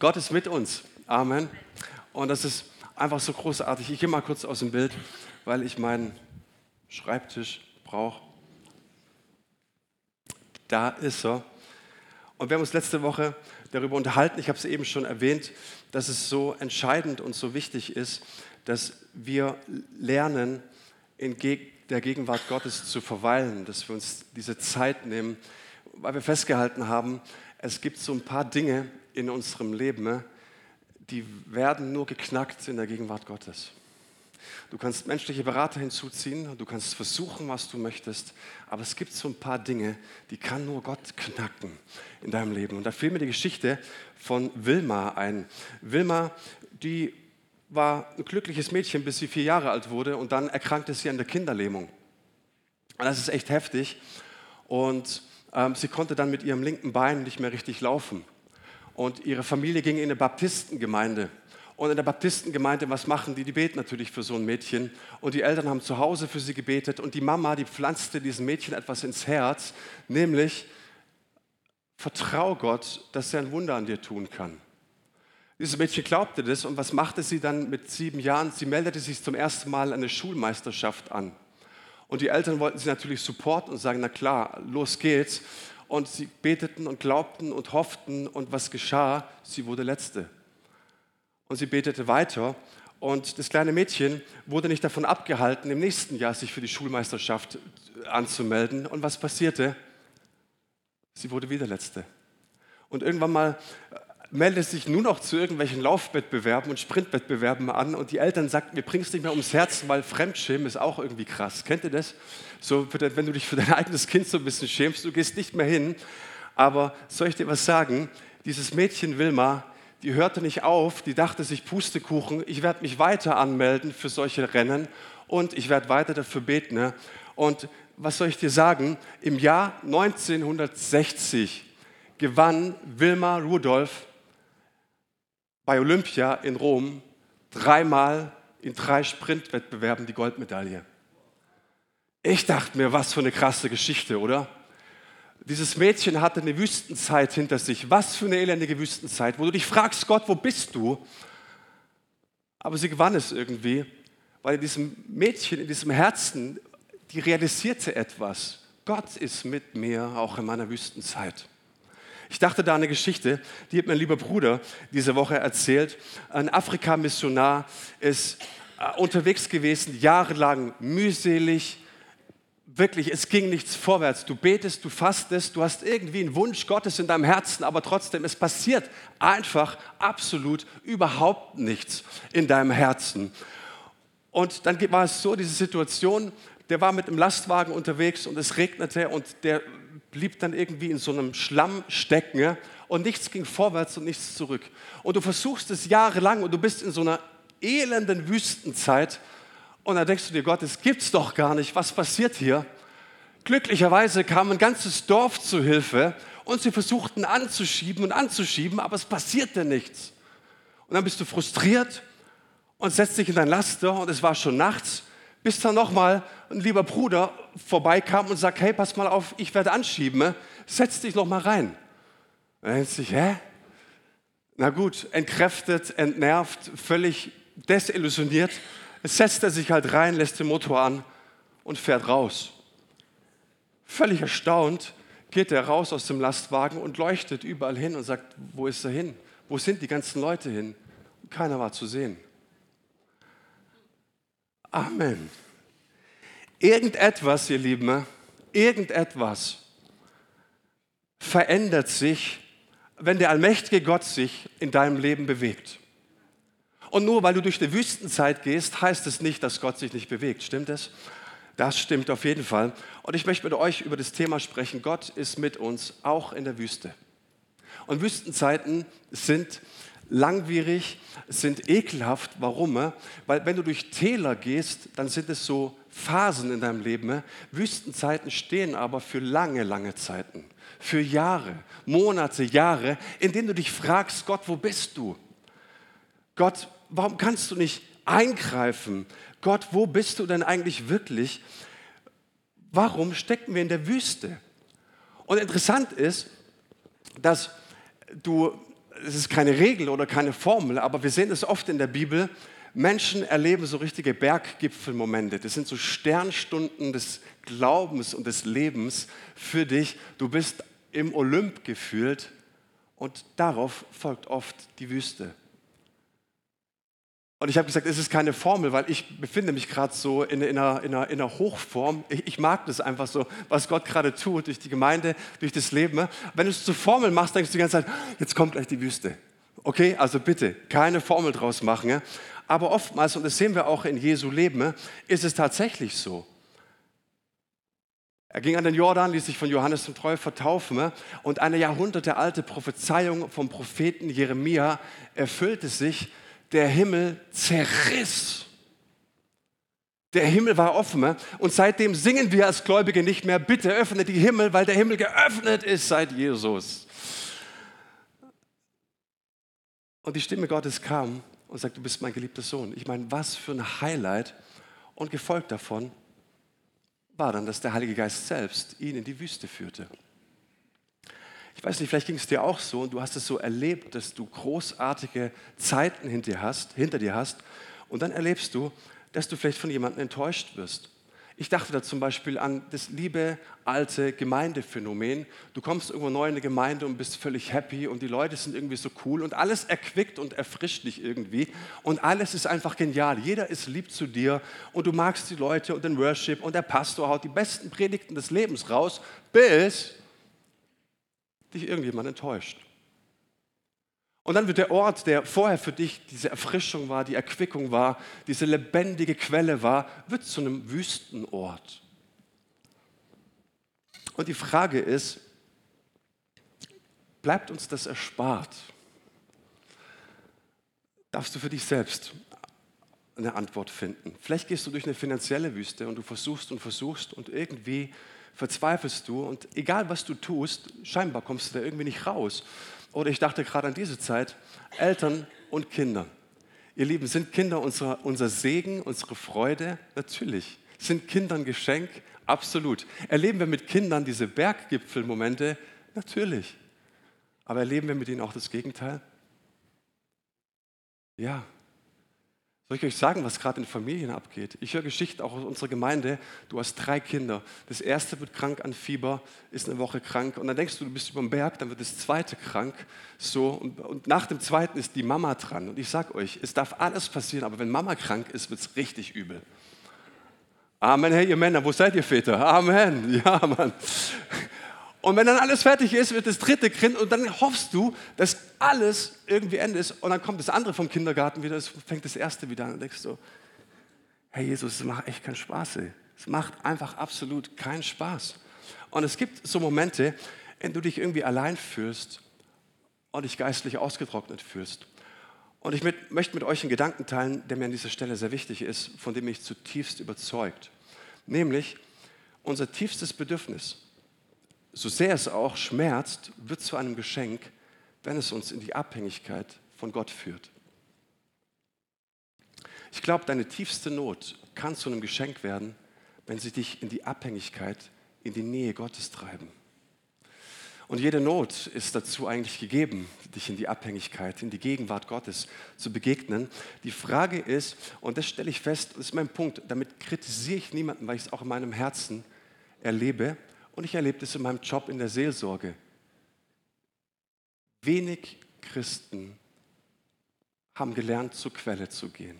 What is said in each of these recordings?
Gott ist mit uns. Amen. Und das ist einfach so großartig. Ich gehe mal kurz aus dem Bild, weil ich meinen Schreibtisch brauche. Da ist er. Und wir haben uns letzte Woche darüber unterhalten, ich habe es eben schon erwähnt, dass es so entscheidend und so wichtig ist, dass wir lernen, in der Gegenwart Gottes zu verweilen, dass wir uns diese Zeit nehmen, weil wir festgehalten haben, es gibt so ein paar Dinge in unserem Leben, die werden nur geknackt in der Gegenwart Gottes. Du kannst menschliche Berater hinzuziehen, du kannst versuchen, was du möchtest, aber es gibt so ein paar Dinge, die kann nur Gott knacken in deinem Leben. Und da fiel mir die Geschichte von Wilma ein. Wilma, die war ein glückliches Mädchen, bis sie vier Jahre alt wurde und dann erkrankte sie an der Kinderlähmung. Das ist echt heftig. Und ähm, sie konnte dann mit ihrem linken Bein nicht mehr richtig laufen. Und ihre Familie ging in eine Baptistengemeinde. Und in der Baptistengemeinde, was machen die? Die beten natürlich für so ein Mädchen. Und die Eltern haben zu Hause für sie gebetet. Und die Mama, die pflanzte diesem Mädchen etwas ins Herz, nämlich, vertrau Gott, dass er ein Wunder an dir tun kann. Dieses Mädchen glaubte das und was machte sie dann mit sieben Jahren? Sie meldete sich zum ersten Mal an der Schulmeisterschaft an. Und die Eltern wollten sie natürlich supporten und sagen, na klar, los geht's. Und sie beteten und glaubten und hofften und was geschah? Sie wurde Letzte. Und sie betete weiter und das kleine Mädchen wurde nicht davon abgehalten, im nächsten Jahr sich für die Schulmeisterschaft anzumelden. Und was passierte? Sie wurde wieder Letzte. Und irgendwann mal meldet sich nur noch zu irgendwelchen Laufwettbewerben und Sprintwettbewerben an und die Eltern sagten, wir bringen es nicht mehr ums Herz, weil Fremdschämen ist auch irgendwie krass. Kennt ihr das? So, wenn du dich für dein eigenes Kind so ein bisschen schämst, du gehst nicht mehr hin. Aber soll ich dir was sagen? Dieses Mädchen Wilma, die hörte nicht auf, die dachte sich, Pustekuchen, ich werde mich weiter anmelden für solche Rennen und ich werde weiter dafür beten. Ne? Und was soll ich dir sagen? Im Jahr 1960 gewann Wilma Rudolph bei Olympia in Rom dreimal in drei Sprintwettbewerben die Goldmedaille. Ich dachte mir, was für eine krasse Geschichte, oder? Dieses Mädchen hatte eine Wüstenzeit hinter sich. Was für eine elendige Wüstenzeit, wo du dich fragst, Gott, wo bist du? Aber sie gewann es irgendwie, weil in diesem Mädchen, in diesem Herzen, die realisierte etwas. Gott ist mit mir auch in meiner Wüstenzeit. Ich dachte da eine Geschichte, die hat mein lieber Bruder diese Woche erzählt. Ein Afrika-Missionar ist äh, unterwegs gewesen, jahrelang mühselig, wirklich, es ging nichts vorwärts. Du betest, du fastest, du hast irgendwie einen Wunsch Gottes in deinem Herzen, aber trotzdem, es passiert einfach absolut überhaupt nichts in deinem Herzen. Und dann war es so, diese Situation, der war mit einem Lastwagen unterwegs und es regnete und der blieb dann irgendwie in so einem Schlamm stecken und nichts ging vorwärts und nichts zurück. Und du versuchst es jahrelang und du bist in so einer elenden Wüstenzeit und dann denkst du dir, Gott, das gibt's doch gar nicht. Was passiert hier? Glücklicherweise kam ein ganzes Dorf zu Hilfe und sie versuchten anzuschieben und anzuschieben, aber es passierte nichts. Und dann bist du frustriert und setzt dich in dein Laster und es war schon nachts bis dann nochmal ein lieber Bruder vorbeikam und sagt, hey, pass mal auf, ich werde anschieben, setz dich noch mal rein. Dann denkt sich, hä? Na gut, entkräftet, entnervt, völlig desillusioniert, setzt er sich halt rein, lässt den Motor an und fährt raus. Völlig erstaunt geht er raus aus dem Lastwagen und leuchtet überall hin und sagt, wo ist er hin? Wo sind die ganzen Leute hin? Keiner war zu sehen. Amen. Irgendetwas, ihr Lieben, irgendetwas verändert sich, wenn der allmächtige Gott sich in deinem Leben bewegt. Und nur weil du durch die Wüstenzeit gehst, heißt es nicht, dass Gott sich nicht bewegt. Stimmt es? Das stimmt auf jeden Fall. Und ich möchte mit euch über das Thema sprechen. Gott ist mit uns, auch in der Wüste. Und Wüstenzeiten sind langwierig, sind ekelhaft. Warum? Weil wenn du durch Täler gehst, dann sind es so Phasen in deinem Leben. Wüstenzeiten stehen aber für lange, lange Zeiten. Für Jahre, Monate, Jahre, in denen du dich fragst, Gott, wo bist du? Gott, warum kannst du nicht eingreifen? Gott, wo bist du denn eigentlich wirklich? Warum stecken wir in der Wüste? Und interessant ist, dass du es ist keine Regel oder keine Formel, aber wir sehen es oft in der Bibel. Menschen erleben so richtige Berggipfelmomente. Das sind so Sternstunden des Glaubens und des Lebens für dich. Du bist im Olymp gefühlt und darauf folgt oft die Wüste. Und ich habe gesagt, es ist keine Formel, weil ich befinde mich gerade so in, in, einer, in, einer, in, einer, Hochform. Ich, ich, mag das einfach so, was Gott gerade tut, durch die Gemeinde, durch das Leben. Wenn du es zur Formel machst, denkst du die ganze Zeit, jetzt kommt gleich die Wüste. Okay, also bitte, keine Formel draus machen. Aber oftmals, und das sehen wir auch in Jesu Leben, ist es tatsächlich so. Er ging an den Jordan, ließ sich von Johannes dem Täufer taufen und eine jahrhundertealte Prophezeiung vom Propheten Jeremia erfüllte sich der Himmel zerriss. Der Himmel war offen und seitdem singen wir als Gläubige nicht mehr, bitte öffne die Himmel, weil der Himmel geöffnet ist seit Jesus. Und die Stimme Gottes kam und sagte, du bist mein geliebter Sohn. Ich meine, was für ein Highlight. Und gefolgt davon war dann, dass der Heilige Geist selbst ihn in die Wüste führte. Ich weiß nicht, vielleicht ging es dir auch so und du hast es so erlebt, dass du großartige Zeiten hinter dir hast, hinter dir hast und dann erlebst du, dass du vielleicht von jemandem enttäuscht wirst. Ich dachte da zum Beispiel an das liebe alte Gemeindephänomen. Du kommst irgendwo neu in eine Gemeinde und bist völlig happy und die Leute sind irgendwie so cool und alles erquickt und erfrischt dich irgendwie und alles ist einfach genial. Jeder ist lieb zu dir und du magst die Leute und den Worship und der Pastor haut die besten Predigten des Lebens raus, bis dich irgendjemand enttäuscht. Und dann wird der Ort, der vorher für dich diese Erfrischung war, die Erquickung war, diese lebendige Quelle war, wird zu einem Wüstenort. Und die Frage ist, bleibt uns das erspart? Darfst du für dich selbst eine Antwort finden? Vielleicht gehst du durch eine finanzielle Wüste und du versuchst und versuchst und irgendwie verzweifelst du und egal was du tust, scheinbar kommst du da irgendwie nicht raus. Oder ich dachte gerade an diese Zeit, Eltern und Kinder. Ihr Lieben, sind Kinder unser, unser Segen, unsere Freude? Natürlich. Sind Kinder ein Geschenk? Absolut. Erleben wir mit Kindern diese Berggipfelmomente? Natürlich. Aber erleben wir mit ihnen auch das Gegenteil? Ja, soll ich euch sagen, was gerade in Familien abgeht? Ich höre Geschichten auch aus unserer Gemeinde. Du hast drei Kinder. Das erste wird krank an Fieber, ist eine Woche krank. Und dann denkst du, du bist über den Berg, dann wird das zweite krank. So, und, und nach dem zweiten ist die Mama dran. Und ich sage euch, es darf alles passieren, aber wenn Mama krank ist, wird es richtig übel. Amen, hey ihr Männer, wo seid ihr Väter? Amen. Ja, Mann. Und wenn dann alles fertig ist, wird das dritte Kind und dann hoffst du, dass alles irgendwie endet ist und dann kommt das andere vom Kindergarten wieder, es fängt das erste wieder an und denkst so, Herr Jesus, es macht echt keinen Spaß. Ey. Es macht einfach absolut keinen Spaß. Und es gibt so Momente, in denen du dich irgendwie allein fühlst und dich geistlich ausgetrocknet fühlst. Und ich mit, möchte mit euch einen Gedanken teilen, der mir an dieser Stelle sehr wichtig ist, von dem ich zutiefst überzeugt. Nämlich unser tiefstes Bedürfnis so sehr es auch schmerzt, wird zu einem Geschenk, wenn es uns in die Abhängigkeit von Gott führt. Ich glaube, deine tiefste Not kann zu einem Geschenk werden, wenn sie dich in die Abhängigkeit, in die Nähe Gottes treiben. Und jede Not ist dazu eigentlich gegeben, dich in die Abhängigkeit, in die Gegenwart Gottes zu begegnen. Die Frage ist, und das stelle ich fest, das ist mein Punkt, damit kritisiere ich niemanden, weil ich es auch in meinem Herzen erlebe, und ich erlebe das in meinem Job in der Seelsorge. Wenig Christen haben gelernt, zur Quelle zu gehen.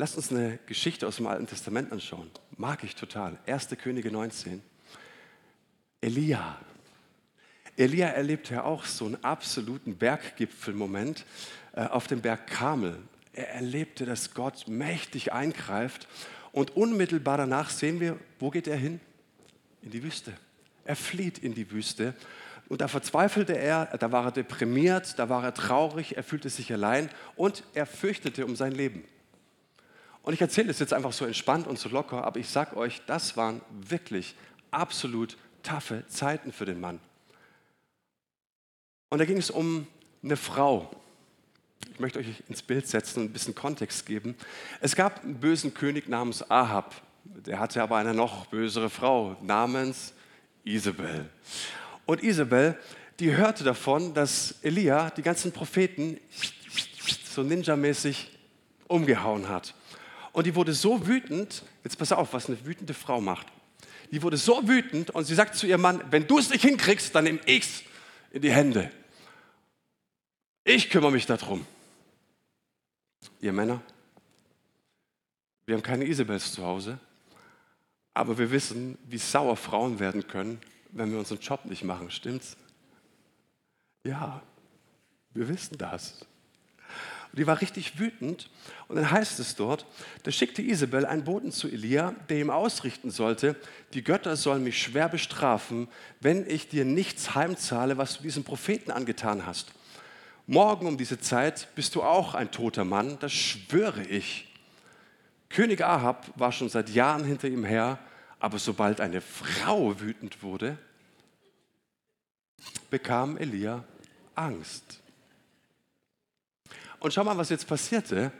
Lasst uns eine Geschichte aus dem Alten Testament anschauen. Mag ich total. 1. Könige 19. Elia. Elia erlebt ja auch so einen absoluten Berggipfelmoment äh, auf dem Berg Kamel. Er erlebte, dass Gott mächtig eingreift. Und unmittelbar danach sehen wir, wo geht er hin? In die Wüste. Er flieht in die Wüste. Und da verzweifelte er, da war er deprimiert, da war er traurig, er fühlte sich allein und er fürchtete um sein Leben. Und ich erzähle es jetzt einfach so entspannt und so locker, aber ich sage euch, das waren wirklich absolut taffe Zeiten für den Mann. Und da ging es um eine Frau, ich möchte euch ins Bild setzen und ein bisschen Kontext geben. Es gab einen bösen König namens Ahab. Der hatte aber eine noch bösere Frau namens Isabel. Und Isabel, die hörte davon, dass Elia die ganzen Propheten so ninjamäßig umgehauen hat. Und die wurde so wütend, jetzt pass auf, was eine wütende Frau macht. Die wurde so wütend und sie sagt zu ihrem Mann, wenn du es nicht hinkriegst, dann nimm ich's in die Hände. Ich kümmere mich darum. Ihr Männer, wir haben keine Isabels zu Hause, aber wir wissen, wie sauer Frauen werden können, wenn wir unseren Job nicht machen, stimmt's? Ja, wir wissen das. Und die war richtig wütend. Und dann heißt es dort, da schickte Isabel einen Boten zu Elia, der ihm ausrichten sollte, die Götter sollen mich schwer bestrafen, wenn ich dir nichts heimzahle, was du diesem Propheten angetan hast. Morgen um diese Zeit bist du auch ein toter Mann, das schwöre ich. König Ahab war schon seit Jahren hinter ihm her, aber sobald eine Frau wütend wurde, bekam Elia Angst. Und schau mal, was jetzt passierte.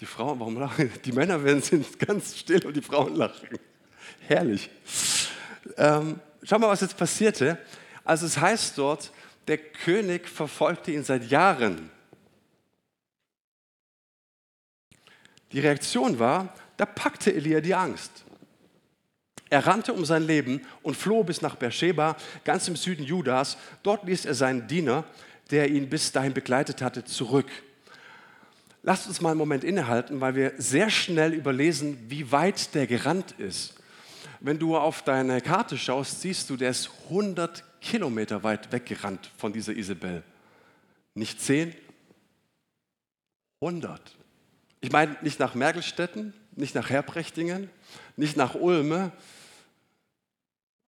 Die Frauen, warum lachen? Die Männer werden sind ganz still und die Frauen lachen. Herrlich. Ähm, schau mal, was jetzt passierte. Also es heißt dort, der König verfolgte ihn seit Jahren. Die Reaktion war, da packte Elia die Angst. Er rannte um sein Leben und floh bis nach Beersheba, ganz im Süden Judas. Dort ließ er seinen Diener, der ihn bis dahin begleitet hatte, zurück. Lasst uns mal einen Moment innehalten, weil wir sehr schnell überlesen, wie weit der gerannt ist. Wenn du auf deine Karte schaust, siehst du, der ist 100 Kilometer weit weggerannt von dieser Isabel. Nicht 10, 100. Ich meine nicht nach Mergelstetten, nicht nach Herbrechtingen, nicht nach Ulme,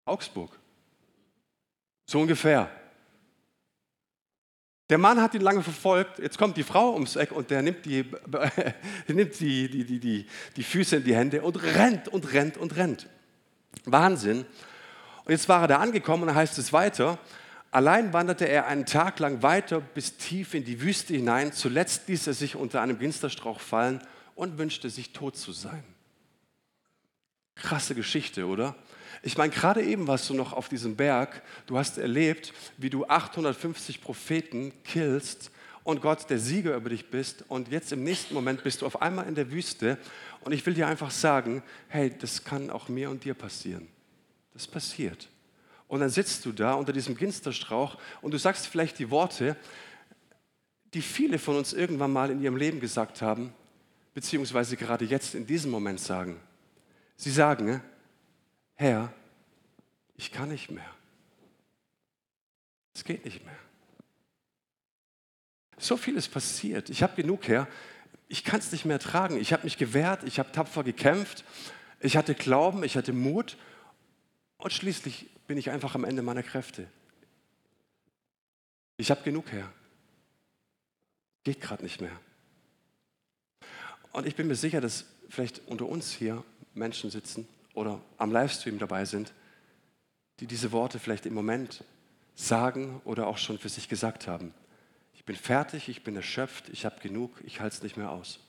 Augsburg. So ungefähr. Der Mann hat ihn lange verfolgt, jetzt kommt die Frau ums Eck und der nimmt die, nimmt die, die, die, die, die Füße in die Hände und rennt und rennt und rennt. Wahnsinn. Und jetzt war er da angekommen und da heißt es weiter, allein wanderte er einen Tag lang weiter bis tief in die Wüste hinein, zuletzt ließ er sich unter einem Ginsterstrauch fallen und wünschte sich tot zu sein. Krasse Geschichte, oder? Ich meine, gerade eben warst du noch auf diesem Berg, du hast erlebt, wie du 850 Propheten killst und Gott der Sieger über dich bist und jetzt im nächsten Moment bist du auf einmal in der Wüste und ich will dir einfach sagen, hey, das kann auch mir und dir passieren. Das passiert. Und dann sitzt du da unter diesem Ginsterstrauch und du sagst vielleicht die Worte, die viele von uns irgendwann mal in ihrem Leben gesagt haben, beziehungsweise gerade jetzt in diesem Moment sagen. Sie sagen, Herr, ich kann nicht mehr. Es geht nicht mehr. So viel ist passiert. Ich habe genug, Herr. Ich kann es nicht mehr tragen. Ich habe mich gewehrt, ich habe tapfer gekämpft, ich hatte Glauben, ich hatte Mut und schließlich bin ich einfach am Ende meiner Kräfte. Ich habe genug, Herr. Geht gerade nicht mehr. Und ich bin mir sicher, dass vielleicht unter uns hier Menschen sitzen, oder am Livestream dabei sind, die diese Worte vielleicht im Moment sagen oder auch schon für sich gesagt haben. Ich bin fertig, ich bin erschöpft, ich habe genug, ich halte es nicht mehr aus.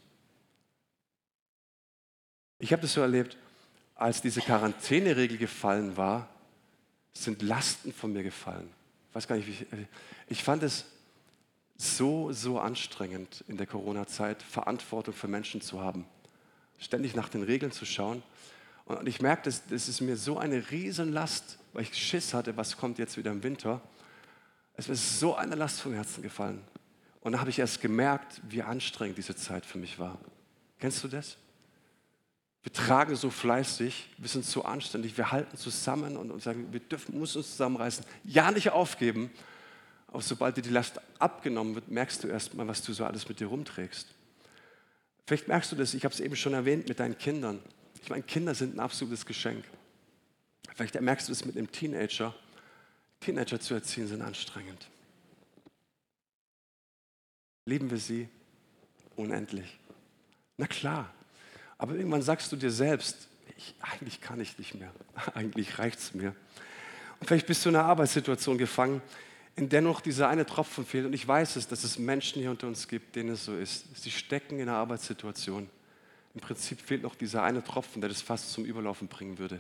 Ich habe das so erlebt, als diese Quarantäneregel gefallen war, sind Lasten von mir gefallen. Ich weiß gar nicht, ich, ich fand es so, so anstrengend in der Corona-Zeit, Verantwortung für Menschen zu haben. Ständig nach den Regeln zu schauen und ich merkte, das ist mir so eine Riesenlast, weil ich Schiss hatte, was kommt jetzt wieder im Winter. Es ist so eine Last vom Herzen gefallen. Und da habe ich erst gemerkt, wie anstrengend diese Zeit für mich war. Kennst du das? Wir tragen so fleißig, wir sind so anständig, wir halten zusammen und, sagen, wir dürfen, müssen uns zusammenreißen, ja nicht aufgeben. Aber sobald dir die Last abgenommen wird, merkst du erst mal, was du so alles mit dir rumträgst. Vielleicht merkst du das, ich habe es eben schon erwähnt mit deinen Kindern. Ich meine, Kinder sind ein absolutes Geschenk. Vielleicht merkst du es mit einem Teenager. Teenager zu erziehen sind anstrengend. Lieben wir sie unendlich? Na klar. Aber irgendwann sagst du dir selbst, ich, eigentlich kann ich nicht mehr. Eigentlich reicht es mir. Und vielleicht bist du in einer Arbeitssituation gefangen, in der noch dieser eine Tropfen fehlt. Und ich weiß es, dass es Menschen hier unter uns gibt, denen es so ist. Sie stecken in einer Arbeitssituation Im Prinzip fehlt noch dieser eine Tropfen, der das fast zum Überlaufen bringen würde.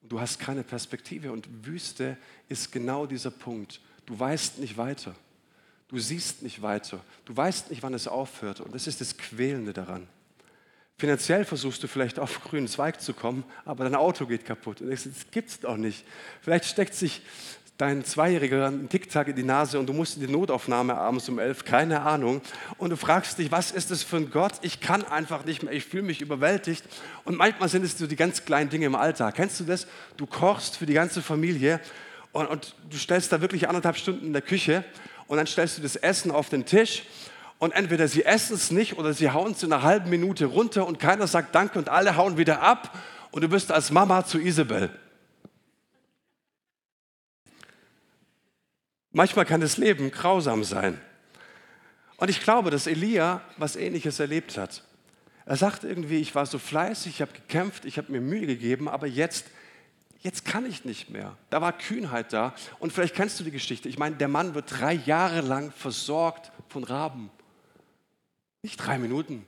Und du hast keine Perspektive und Wüste ist genau dieser Punkt. Du weißt nicht weiter. Du siehst nicht weiter. Du weißt nicht, wann es aufhört. Und das ist das Quälende daran. Finanziell versuchst du vielleicht auf grünen Zweig zu kommen, aber dein Auto geht kaputt. Das gibt es doch nicht. Vielleicht steckt sich dein Zweijähriger einen Ticktag in die Nase und du musst in die Notaufnahme abends um elf, keine Ahnung. Und du fragst dich, was ist das für ein Gott? Ich kann einfach nicht mehr, ich fühle mich überwältigt. Und manchmal sind es so die ganz kleinen Dinge im Alltag. Kennst du das? Du kochst für die ganze Familie und, und du stellst da wirklich anderthalb Stunden in der Küche und dann stellst du das Essen auf den Tisch und entweder sie essen es nicht oder sie hauen es in einer halben Minute runter und keiner sagt Danke und alle hauen wieder ab und du bist als Mama zu Isabel. Manchmal kann das Leben grausam sein. Und ich glaube, dass Elia was Ähnliches erlebt hat. Er sagt irgendwie, ich war so fleißig, ich habe gekämpft, ich habe mir Mühe gegeben, aber jetzt, jetzt kann ich nicht mehr. Da war Kühnheit da. Und vielleicht kennst du die Geschichte. Ich meine, der Mann wird drei Jahre lang versorgt von Raben. Nicht drei Minuten,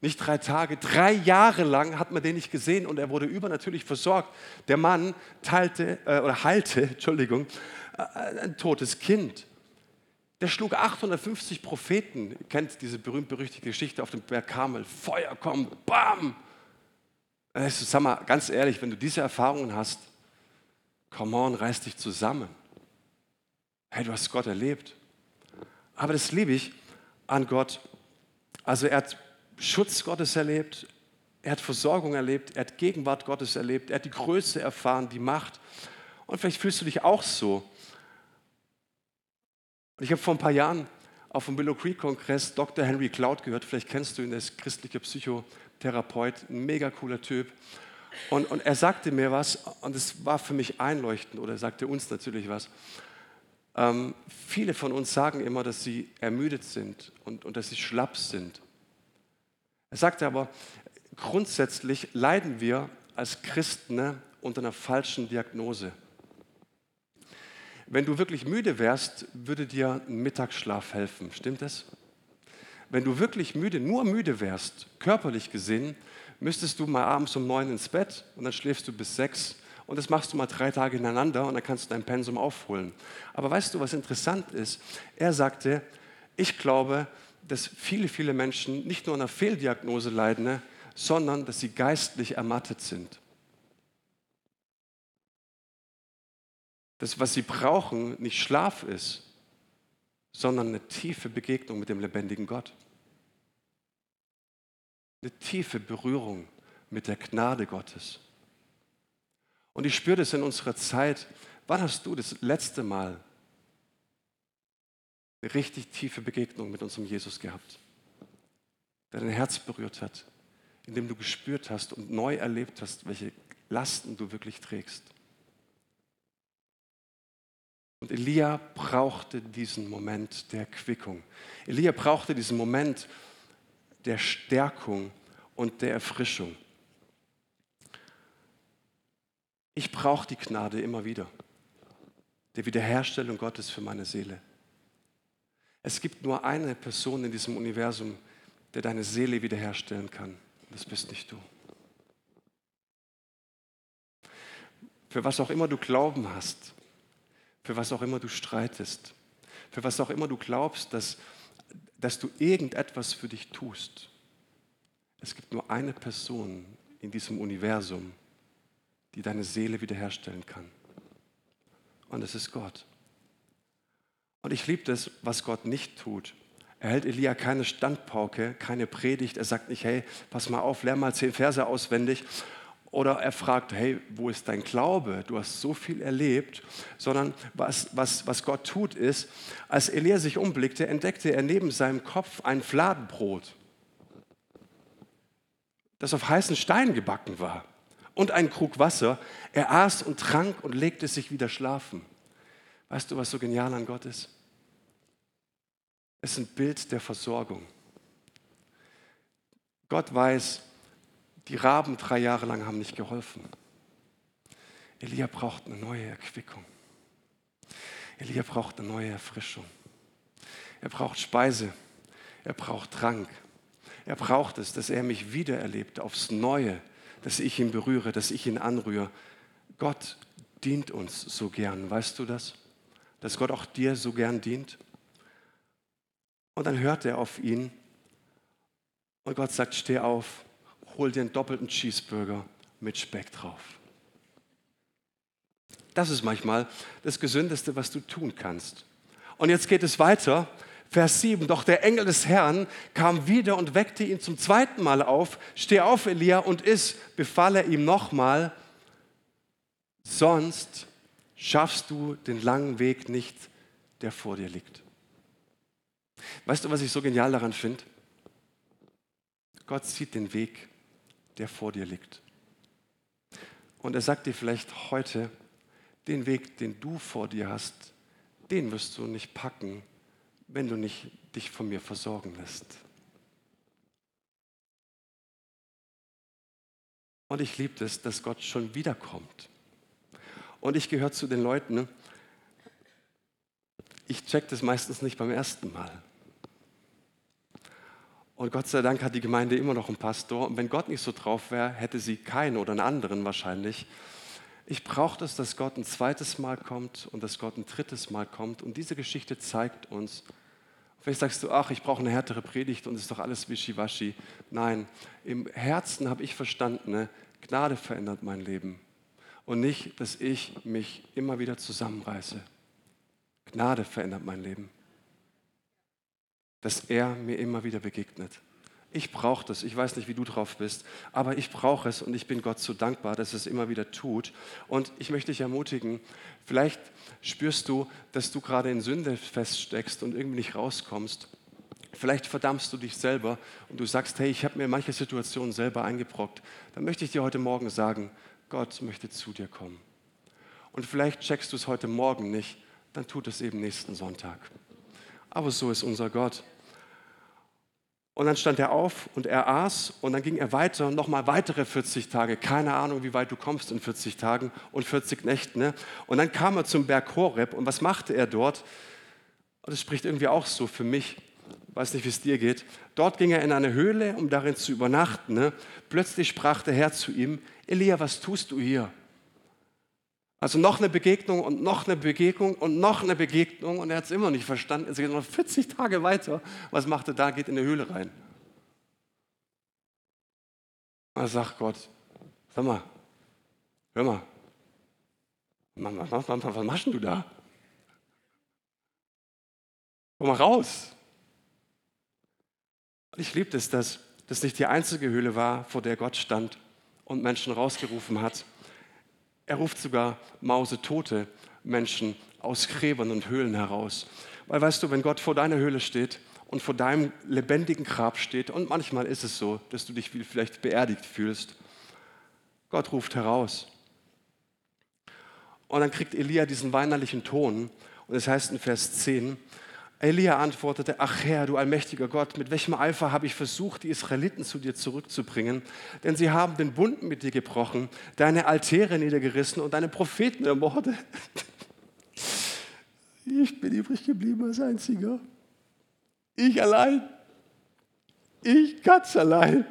nicht drei Tage, drei Jahre lang hat man den nicht gesehen und er wurde übernatürlich versorgt. Der Mann teilte äh, oder heilte, Entschuldigung, äh, ein totes Kind. Der schlug 850 Propheten. Ihr kennt diese berühmt-berüchtigte Geschichte auf dem Berg Karmel. Feuer kommt, bam! Also, sag mal, ganz ehrlich, wenn du diese Erfahrungen hast, come on, reiß dich zusammen. Hey, du hast Gott erlebt. Aber das liebe ich an Gott. Also er hat Schutz Gottes erlebt, er hat Versorgung erlebt, er hat Gegenwart Gottes erlebt, er hat die Größe erfahren, die Macht. Und vielleicht fühlst du dich auch so. Ich habe vor ein paar Jahren auf dem Willow Creek Kongress Dr. Henry Cloud gehört. Vielleicht kennst du ihn, der ist christlicher Psychotherapeut, ein mega cooler Typ. Und, und er sagte mir was, und es war für mich einleuchtend, oder er sagte uns natürlich was. Ähm, viele von uns sagen immer, dass sie ermüdet sind und, und dass sie schlapp sind. Er sagte aber, grundsätzlich leiden wir als Christen ne, unter einer falschen Diagnose. Wenn du wirklich müde wärst, würde dir ein Mittagsschlaf helfen. Stimmt das? Wenn du wirklich müde, nur müde wärst, körperlich gesehen, müsstest du mal abends um neun ins Bett und dann schläfst du bis sechs und das machst du mal drei Tage hintereinander und dann kannst du dein Pensum aufholen. Aber weißt du, was interessant ist? Er sagte, ich glaube, dass viele, viele Menschen nicht nur an einer Fehldiagnose leiden, sondern dass sie geistlich ermattet sind. dass was sie brauchen nicht Schlaf ist, sondern eine tiefe Begegnung mit dem lebendigen Gott. Eine tiefe Berührung mit der Gnade Gottes. Und ich spüre das in unserer Zeit. Wann hast du das letzte Mal eine richtig tiefe Begegnung mit unserem Jesus gehabt, der dein Herz berührt hat, in dem du gespürt hast und neu erlebt hast, welche Lasten du wirklich trägst? Und Elia brauchte diesen Moment der Erquickung. Elia brauchte diesen Moment der Stärkung und der Erfrischung. Ich brauche die Gnade immer wieder, der Wiederherstellung Gottes für meine Seele. Es gibt nur eine Person in diesem Universum, der deine Seele wiederherstellen kann. Das bist nicht du. Für was auch immer du Glauben hast, für was auch immer du streitest, für was auch immer du glaubst, dass, dass du irgendetwas für dich tust. Es gibt nur eine Person in diesem Universum, die deine Seele wiederherstellen kann. Und es ist Gott. Und ich liebe das, was Gott nicht tut. Er hält Elia keine Standpauke, keine Predigt. Er sagt nicht, hey, pass mal auf, lern mal zehn Verse auswendig oder er fragt, hey, wo ist dein Glaube? Du hast so viel erlebt, sondern was, was, was Gott tut ist, als Elia sich umblickte, entdeckte er neben seinem Kopf ein Fladenbrot, das auf heißen Stein gebacken war und einen Krug Wasser. Er aß und trank und legte sich wieder schlafen. Weißt du, was so genial an Gott ist? Es ist ein Bild der Versorgung. Gott weiß, die Raben drei Jahre lang haben nicht geholfen. Elia braucht eine neue Erquickung. Elia braucht eine neue Erfrischung. Er braucht Speise. Er braucht Trank. Er braucht es, dass er mich wieder erlebt, aufs Neue, dass ich ihn berühre, dass ich ihn anrühre. Gott dient uns so gern, weißt du das? Dass Gott auch dir so gern dient? Und dann hört er auf ihn und Gott sagt, steh auf, hol dir einen doppelten Cheeseburger mit Speck drauf. Das ist manchmal das Gesündeste, was du tun kannst. Und jetzt geht es weiter. Vers 7. Doch der Engel des Herrn kam wieder und weckte ihn zum zweiten Mal auf. Steh auf, Elia, und iss, befahl er ihm nochmal. Sonst schaffst du den langen Weg nicht, der vor dir liegt. Weißt du, was ich so genial daran finde? Gott sieht den Weg, der vor dir liegt. Und er sagt dir vielleicht heute, den Weg, den du vor dir hast, den wirst du nicht packen, wenn du nicht dich von mir versorgen lässt. Und ich liebe es, dass Gott schon wiederkommt. Und ich gehöre zu den Leuten, ich check das meistens nicht beim ersten Mal. Und Gott sei Dank hat die Gemeinde immer noch einen Pastor. Und wenn Gott nicht so drauf wäre, hätte sie keinen oder einen anderen wahrscheinlich. Ich brauche das, dass Gott ein zweites Mal kommt und dass Gott ein drittes Mal kommt. Und diese Geschichte zeigt uns, vielleicht sagst du, ach, ich brauche eine härtere Predigt und es ist doch alles wischiwaschi. Nein, im Herzen habe ich verstanden, ne? Gnade verändert mein Leben. Und nicht, dass ich mich immer wieder zusammenreiße. Gnade verändert mein Leben. Dass er mir immer wieder begegnet. Ich brauche das. Ich weiß nicht, wie du drauf bist, aber ich brauche es und ich bin Gott so dankbar, dass es immer wieder tut. Und ich möchte dich ermutigen, vielleicht spürst du, dass du gerade in Sünde feststeckst und irgendwie nicht rauskommst. Vielleicht verdammst du dich selber und du sagst, hey, ich habe mir manche Situationen selber eingebrockt. Dann möchte ich dir heute Morgen sagen, Gott möchte zu dir kommen. Und vielleicht checkst du es heute Morgen nicht, dann tut es eben nächsten Sonntag. Aber so ist unser Gott. Und dann stand er auf und er aß und dann ging er weiter, nochmal weitere 40 Tage. Keine Ahnung, wie weit du kommst in 40 Tagen und 40 Nächten. Ne? Und dann kam er zum Berg Horeb und was machte er dort? Und das spricht irgendwie auch so für mich. Ich weiß nicht, wie es dir geht. Dort ging er in eine Höhle, um darin zu übernachten. Ne? Plötzlich sprach der Herr zu ihm, Elia, was tust du hier? Also noch eine Begegnung und noch eine Begegnung und noch eine Begegnung und er hat es immer nicht verstanden. Es geht noch 40 Tage weiter. Was macht er da? Geht in eine Höhle rein. Da sagt Gott, sag mal, hör mal, was, was, was, was machst du da? Komm mal raus. Ich liebe es, dass das nicht die einzige Höhle war, vor der Gott stand und Menschen rausgerufen hat, er ruft sogar mausetote Menschen aus Gräbern und Höhlen heraus. Weil weißt du, wenn Gott vor deiner Höhle steht und vor deinem lebendigen Grab steht, und manchmal ist es so, dass du dich vielleicht beerdigt fühlst, Gott ruft heraus. Und dann kriegt Elia diesen weinerlichen Ton, und es heißt in Vers 10, Elia antwortete, ach Herr, du allmächtiger Gott, mit welchem Eifer habe ich versucht, die Israeliten zu dir zurückzubringen? Denn sie haben den Bund mit dir gebrochen, deine Altäre niedergerissen und deine Propheten ermordet. Ich bin übrig geblieben als Einziger. Ich allein. Ich ganz allein.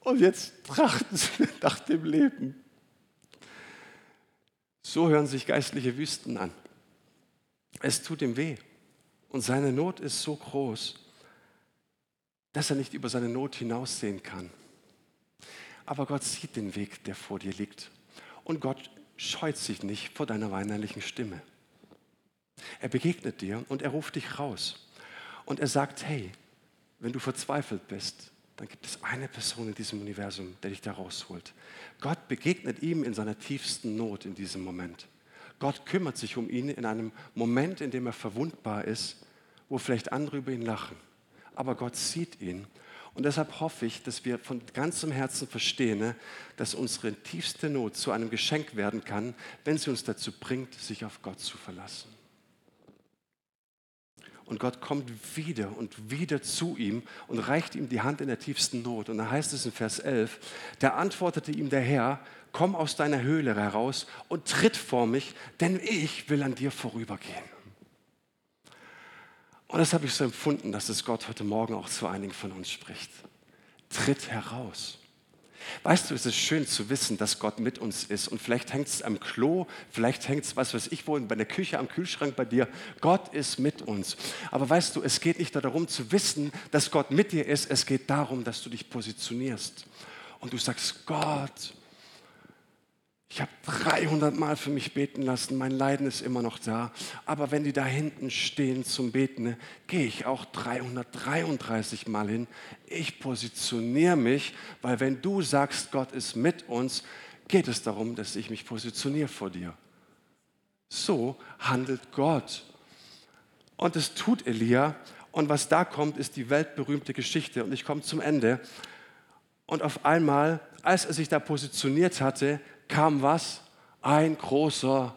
Und jetzt trachten sie nach dem Leben. So hören sich geistliche Wüsten an. Es tut ihm weh. Und seine Not ist so groß, dass er nicht über seine Not hinaussehen kann. Aber Gott sieht den Weg, der vor dir liegt. Und Gott scheut sich nicht vor deiner weinerlichen Stimme. Er begegnet dir und er ruft dich raus. Und er sagt, hey, wenn du verzweifelt bist, dann gibt es eine Person in diesem Universum, der dich da rausholt. Gott begegnet ihm in seiner tiefsten Not in diesem Moment. Gott kümmert sich um ihn in einem Moment, in dem er verwundbar ist, wo vielleicht andere über ihn lachen. Aber Gott sieht ihn. Und deshalb hoffe ich, dass wir von ganzem Herzen verstehen, ne, dass unsere tiefste Not zu einem Geschenk werden kann, wenn sie uns dazu bringt, sich auf Gott zu verlassen. Und Gott kommt wieder und wieder zu ihm und reicht ihm die Hand in der tiefsten Not. Und da heißt es in Vers 11, da antwortete ihm der Herr, komm aus deiner Höhle heraus und tritt vor mich, denn ich will an dir vorübergehen. Und das habe ich so empfunden, dass es Gott heute Morgen auch zu einigen von uns spricht. Tritt heraus. Weißt du, es ist schön zu wissen, dass Gott mit uns ist. Und vielleicht hängt es am Klo, vielleicht hängt es, was weiß ich, wo, bei der Küche, am Kühlschrank bei dir. Gott ist mit uns. Aber weißt du, es geht nicht darum zu wissen, dass Gott mit dir ist. Es geht darum, dass du dich positionierst. Und du sagst, Gott, ich habe 300 Mal für mich beten lassen, mein Leiden ist immer noch da. Aber wenn die da hinten stehen zum Beten, gehe ich auch 333 Mal hin. Ich positioniere mich, weil wenn du sagst, Gott ist mit uns, geht es darum, dass ich mich positioniere vor dir. So handelt Gott. Und es tut Elia. Und was da kommt, ist die weltberühmte Geschichte. Und ich komme zum Ende. Und auf einmal, als er sich da positioniert hatte, kam was? Ein großer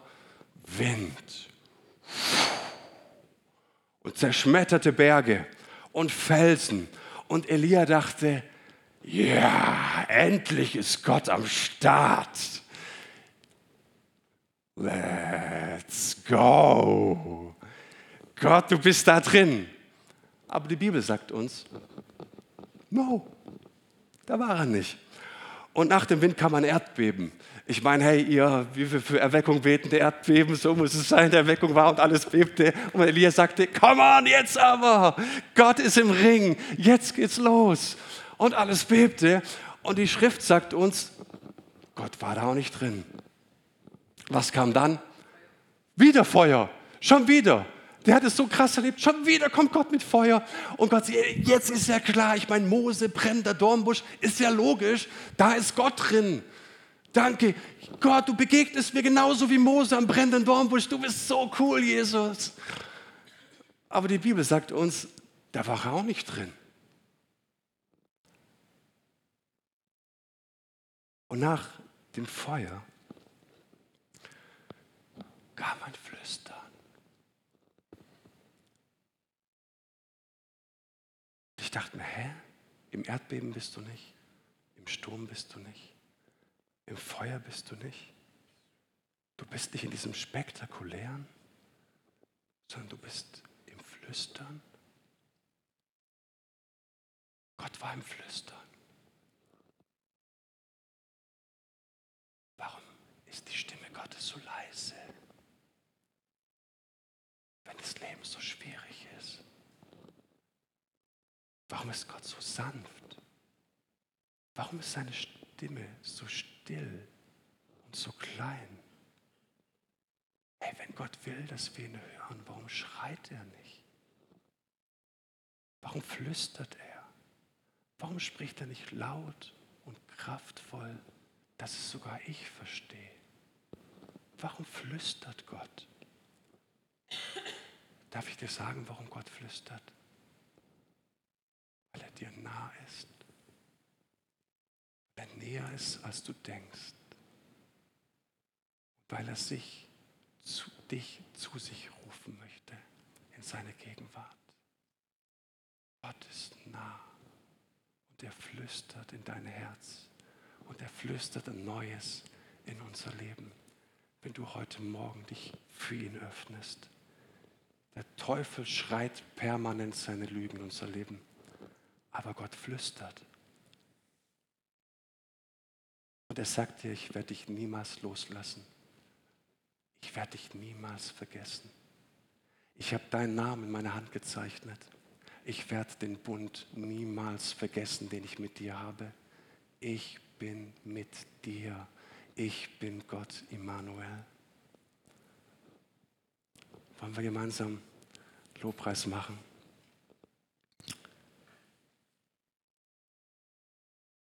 Wind. Und zerschmetterte Berge und Felsen. Und Elia dachte, ja, endlich ist Gott am Start. Let's go. Gott, du bist da drin. Aber die Bibel sagt uns, no, da war er nicht. Und nach dem Wind kam ein Erdbeben. Ich meine, hey, ihr, wie wir für Erweckung beten, der Erdbeben, so muss es sein, der Erweckung war und alles bebte. Und Elia sagte, come on, jetzt aber, Gott ist im Ring, jetzt geht's los. Und alles bebte. Und die Schrift sagt uns, Gott war da auch nicht drin. Was kam dann? Wieder Feuer, schon wieder. Der hat es so krass erlebt. Schon wieder kommt Gott mit Feuer. Und Gott sagt, jetzt ist ja klar, ich meine, Mose, brennender Dornbusch, ist ja logisch, da ist Gott drin. Danke, Gott, du begegnest mir genauso wie Mose am brennenden Dornbusch. Du bist so cool, Jesus. Aber die Bibel sagt uns, da war er auch nicht drin. Und nach dem Feuer kam ein Flüstern. Ich dachte mir, hä? Im Erdbeben bist du nicht, im Sturm bist du nicht. Im Feuer bist du nicht. Du bist nicht in diesem spektakulären, sondern du bist im Flüstern. Gott war im Flüstern. Warum ist die Stimme Gottes so leise, wenn das Leben so schwierig ist? Warum ist Gott so sanft? Warum ist seine Stimme so still? und so klein. Hey, wenn Gott will, dass wir ihn hören, warum schreit er nicht? Warum flüstert er? Warum spricht er nicht laut und kraftvoll, dass es sogar ich verstehe? Warum flüstert Gott? Darf ich dir sagen, warum Gott flüstert? Weil er dir nah ist er näher ist, als du denkst. Weil er sich zu dich zu sich rufen möchte in seine Gegenwart. Gott ist nah und er flüstert in dein Herz und er flüstert ein Neues in unser Leben, wenn du heute Morgen dich für ihn öffnest. Der Teufel schreit permanent seine Lügen in unser Leben, aber Gott flüstert. Und er sagt dir, ich werde dich niemals loslassen. Ich werde dich niemals vergessen. Ich habe deinen Namen in meine Hand gezeichnet. Ich werde den Bund niemals vergessen, den ich mit dir habe. Ich bin mit dir. Ich bin Gott Immanuel. Wollen wir gemeinsam Lobpreis machen?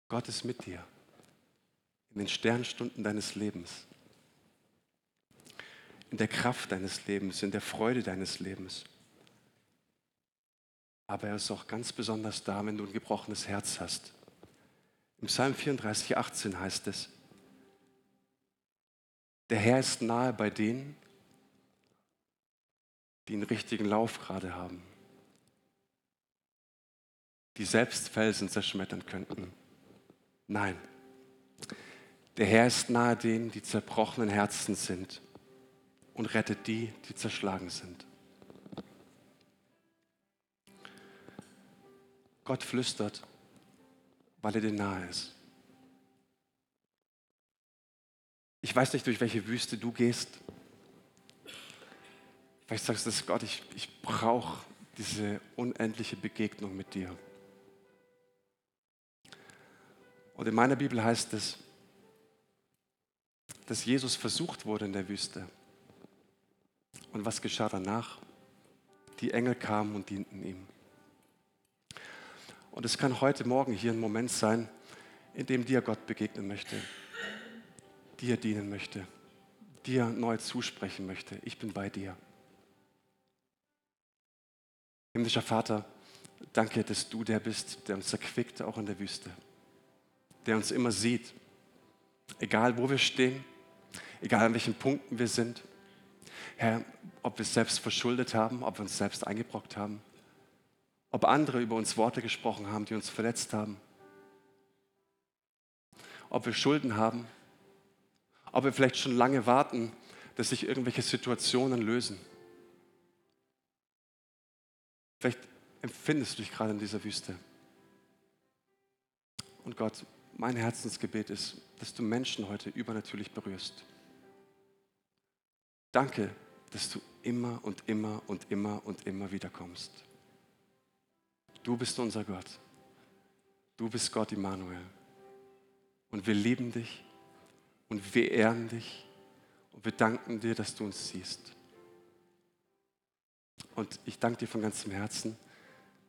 Gott ist mit dir in den Sternstunden deines Lebens, in der Kraft deines Lebens, in der Freude deines Lebens. Aber er ist auch ganz besonders da, wenn du ein gebrochenes Herz hast. Im Psalm 34, 18 heißt es, der Herr ist nahe bei denen, die einen richtigen Lauf gerade haben, die selbst Felsen zerschmettern könnten. Nein, der Herr ist nahe denen, die zerbrochenen Herzen sind und rettet die, die zerschlagen sind. Gott flüstert, weil er dir nahe ist. Ich weiß nicht, durch welche Wüste du gehst. Vielleicht sagst du, Gott, ich, ich brauche diese unendliche Begegnung mit dir. Und in meiner Bibel heißt es, dass Jesus versucht wurde in der Wüste. Und was geschah danach? Die Engel kamen und dienten ihm. Und es kann heute Morgen hier ein Moment sein, in dem dir Gott begegnen möchte, dir dienen möchte, dir neu zusprechen möchte. Ich bin bei dir. Himmlischer Vater, danke, dass du der bist, der uns erquickt, auch in der Wüste, der uns immer sieht, egal wo wir stehen, egal an welchen Punkten wir sind. Herr, ob wir es selbst verschuldet haben, ob wir uns selbst eingebrockt haben, ob andere über uns Worte gesprochen haben, die uns verletzt haben, ob wir Schulden haben, ob wir vielleicht schon lange warten, dass sich irgendwelche Situationen lösen. Vielleicht empfindest du dich gerade in dieser Wüste. Und Gott, mein Herzensgebet ist, dass du Menschen heute übernatürlich berührst. Danke, dass du immer und immer und immer und immer wieder kommst. Du bist unser Gott. Du bist Gott Immanuel. Und wir lieben dich und wir ehren dich und wir danken dir, dass du uns siehst. Und ich danke dir von ganzem Herzen,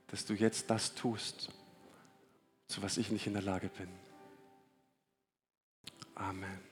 dass du jetzt das tust, zu was ich nicht in der Lage bin. Amen.